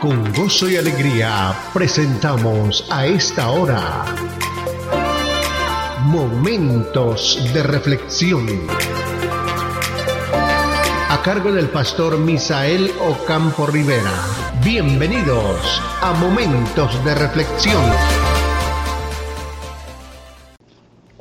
Con gozo y alegría presentamos a esta hora Momentos de Reflexión. A cargo del pastor Misael Ocampo Rivera. Bienvenidos a Momentos de Reflexión.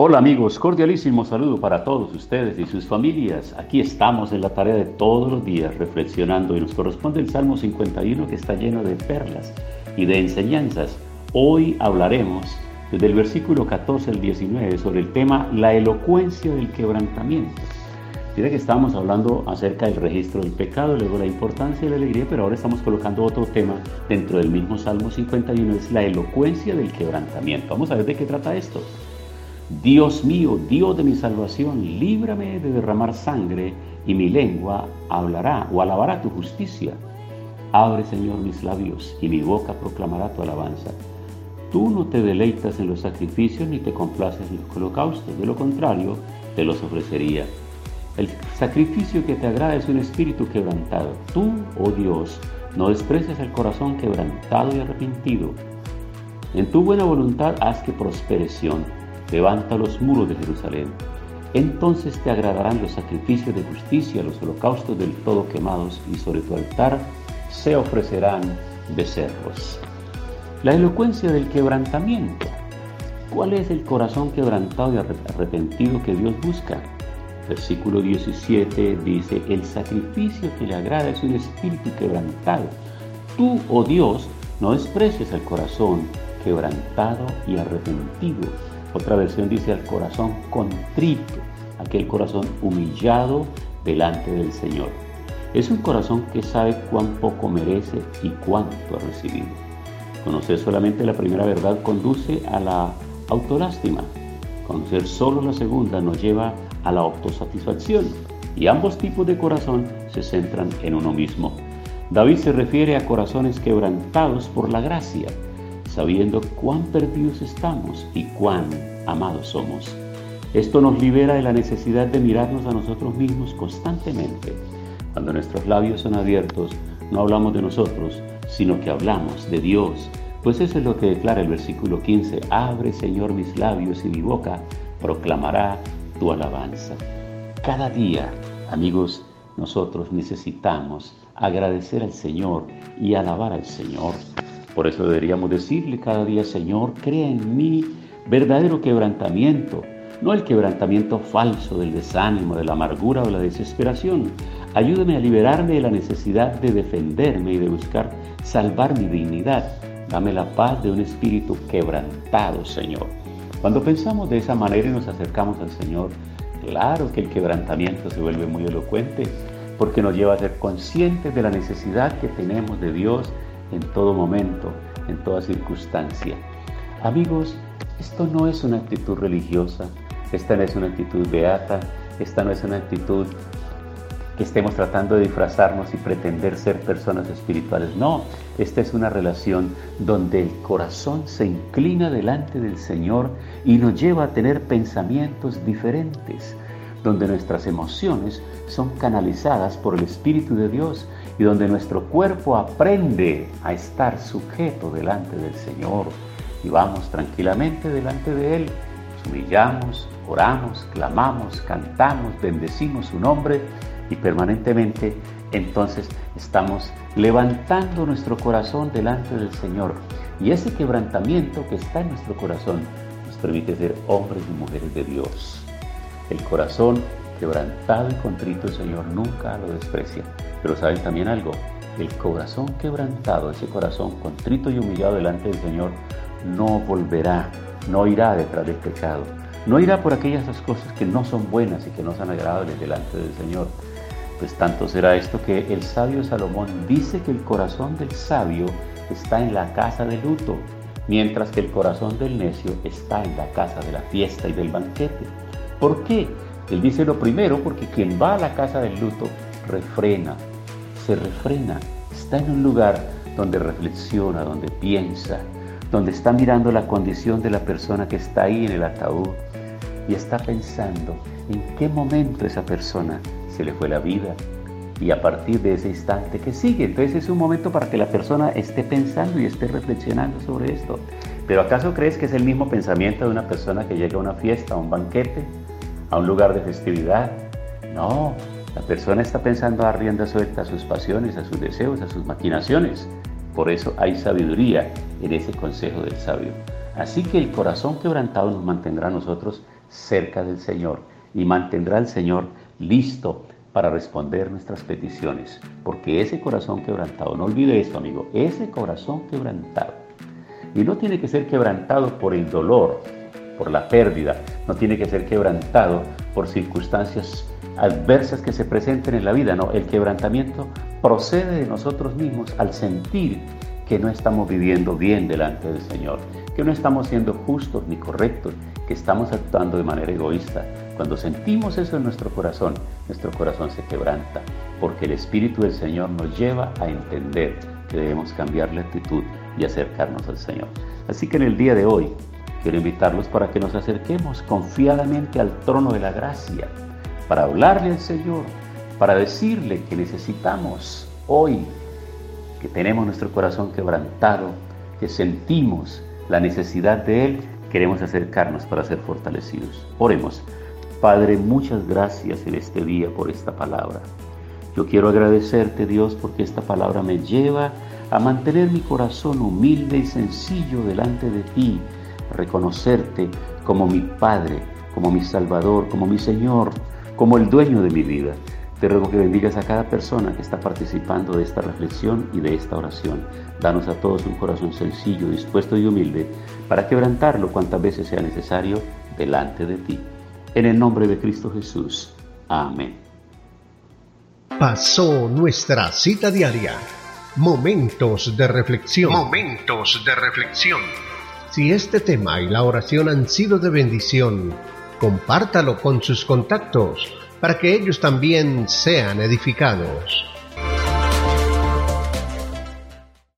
Hola amigos, cordialísimo saludo para todos ustedes y sus familias. Aquí estamos en la tarea de todos los días reflexionando y nos corresponde el Salmo 51 que está lleno de perlas y de enseñanzas. Hoy hablaremos desde el versículo 14 al 19 sobre el tema la elocuencia del quebrantamiento. Mira que estábamos hablando acerca del registro del pecado, luego la importancia de la alegría, pero ahora estamos colocando otro tema dentro del mismo Salmo 51, es la elocuencia del quebrantamiento. Vamos a ver de qué trata esto. Dios mío, Dios de mi salvación, líbrame de derramar sangre y mi lengua hablará o alabará tu justicia. Abre, Señor, mis labios y mi boca proclamará tu alabanza. Tú no te deleitas en los sacrificios ni te complaces en los holocaustos, de lo contrario, te los ofrecería. El sacrificio que te agrada es un espíritu quebrantado. Tú, oh Dios, no desprecias el corazón quebrantado y arrepentido. En tu buena voluntad haz que prospere levanta los muros de Jerusalén. Entonces te agradarán los sacrificios de justicia, los holocaustos del todo quemados, y sobre tu altar se ofrecerán becerros. La elocuencia del quebrantamiento. ¿Cuál es el corazón quebrantado y arrepentido que Dios busca? Versículo 17 dice, el sacrificio que le agrada es un espíritu quebrantado. Tú, oh Dios, no desprecies al corazón quebrantado y arrepentido otra versión dice al corazón contrito, aquel corazón humillado delante del Señor. Es un corazón que sabe cuán poco merece y cuánto ha recibido. Conocer solamente la primera verdad conduce a la autolástima. Conocer solo la segunda nos lleva a la autosatisfacción. Y ambos tipos de corazón se centran en uno mismo. David se refiere a corazones quebrantados por la gracia sabiendo cuán perdidos estamos y cuán amados somos. Esto nos libera de la necesidad de mirarnos a nosotros mismos constantemente. Cuando nuestros labios son abiertos, no hablamos de nosotros, sino que hablamos de Dios. Pues eso es lo que declara el versículo 15. Abre, Señor, mis labios y mi boca proclamará tu alabanza. Cada día, amigos, nosotros necesitamos agradecer al Señor y alabar al Señor. Por eso deberíamos decirle cada día, Señor, crea en mí verdadero quebrantamiento, no el quebrantamiento falso del desánimo, de la amargura o la desesperación. Ayúdame a liberarme de la necesidad de defenderme y de buscar salvar mi dignidad. Dame la paz de un espíritu quebrantado, Señor. Cuando pensamos de esa manera y nos acercamos al Señor, claro que el quebrantamiento se vuelve muy elocuente, porque nos lleva a ser conscientes de la necesidad que tenemos de Dios en todo momento, en toda circunstancia. Amigos, esto no es una actitud religiosa, esta no es una actitud beata, esta no es una actitud que estemos tratando de disfrazarnos y pretender ser personas espirituales. No, esta es una relación donde el corazón se inclina delante del Señor y nos lleva a tener pensamientos diferentes, donde nuestras emociones son canalizadas por el Espíritu de Dios y donde nuestro cuerpo aprende a estar sujeto delante del Señor y vamos tranquilamente delante de Él, nos humillamos, oramos, clamamos, cantamos, bendecimos su nombre y permanentemente entonces estamos levantando nuestro corazón delante del Señor. Y ese quebrantamiento que está en nuestro corazón nos permite ser hombres y mujeres de Dios. El corazón quebrantado y contrito el Señor nunca lo desprecia. Pero saben también algo, el corazón quebrantado, ese corazón contrito y humillado delante del Señor, no volverá, no irá detrás del pecado, no irá por aquellas cosas que no son buenas y que no son agradables delante del Señor. Pues tanto será esto que el sabio Salomón dice que el corazón del sabio está en la casa de luto, mientras que el corazón del necio está en la casa de la fiesta y del banquete. ¿Por qué? Él dice lo primero porque quien va a la casa del luto refrena, se refrena, está en un lugar donde reflexiona, donde piensa, donde está mirando la condición de la persona que está ahí en el ataúd y está pensando en qué momento esa persona se le fue la vida, y a partir de ese instante que sigue. Entonces es un momento para que la persona esté pensando y esté reflexionando sobre esto. Pero ¿acaso crees que es el mismo pensamiento de una persona que llega a una fiesta, a un banquete, a un lugar de festividad? No, la persona está pensando a rienda suelta a sus pasiones, a sus deseos, a sus maquinaciones. Por eso hay sabiduría en ese consejo del sabio. Así que el corazón quebrantado nos mantendrá a nosotros cerca del Señor y mantendrá al Señor listo para responder nuestras peticiones. Porque ese corazón quebrantado, no olvide esto amigo, ese corazón quebrantado, y no tiene que ser quebrantado por el dolor, por la pérdida, no tiene que ser quebrantado por circunstancias adversas que se presenten en la vida, no, el quebrantamiento procede de nosotros mismos al sentir que no estamos viviendo bien delante del Señor, que no estamos siendo justos ni correctos, que estamos actuando de manera egoísta. Cuando sentimos eso en nuestro corazón, nuestro corazón se quebranta, porque el Espíritu del Señor nos lleva a entender que debemos cambiar la actitud y acercarnos al Señor. Así que en el día de hoy quiero invitarlos para que nos acerquemos confiadamente al trono de la gracia, para hablarle al Señor, para decirle que necesitamos hoy, que tenemos nuestro corazón quebrantado, que sentimos la necesidad de Él, queremos acercarnos para ser fortalecidos. Oremos. Padre, muchas gracias en este día por esta palabra. Yo quiero agradecerte, Dios, porque esta palabra me lleva a mantener mi corazón humilde y sencillo delante de ti, reconocerte como mi Padre, como mi Salvador, como mi Señor, como el dueño de mi vida. Te ruego que bendigas a cada persona que está participando de esta reflexión y de esta oración. Danos a todos un corazón sencillo, dispuesto y humilde para quebrantarlo cuantas veces sea necesario delante de ti. En el nombre de Cristo Jesús. Amén. Pasó nuestra cita diaria. Momentos de reflexión. Momentos de reflexión. Si este tema y la oración han sido de bendición, compártalo con sus contactos para que ellos también sean edificados.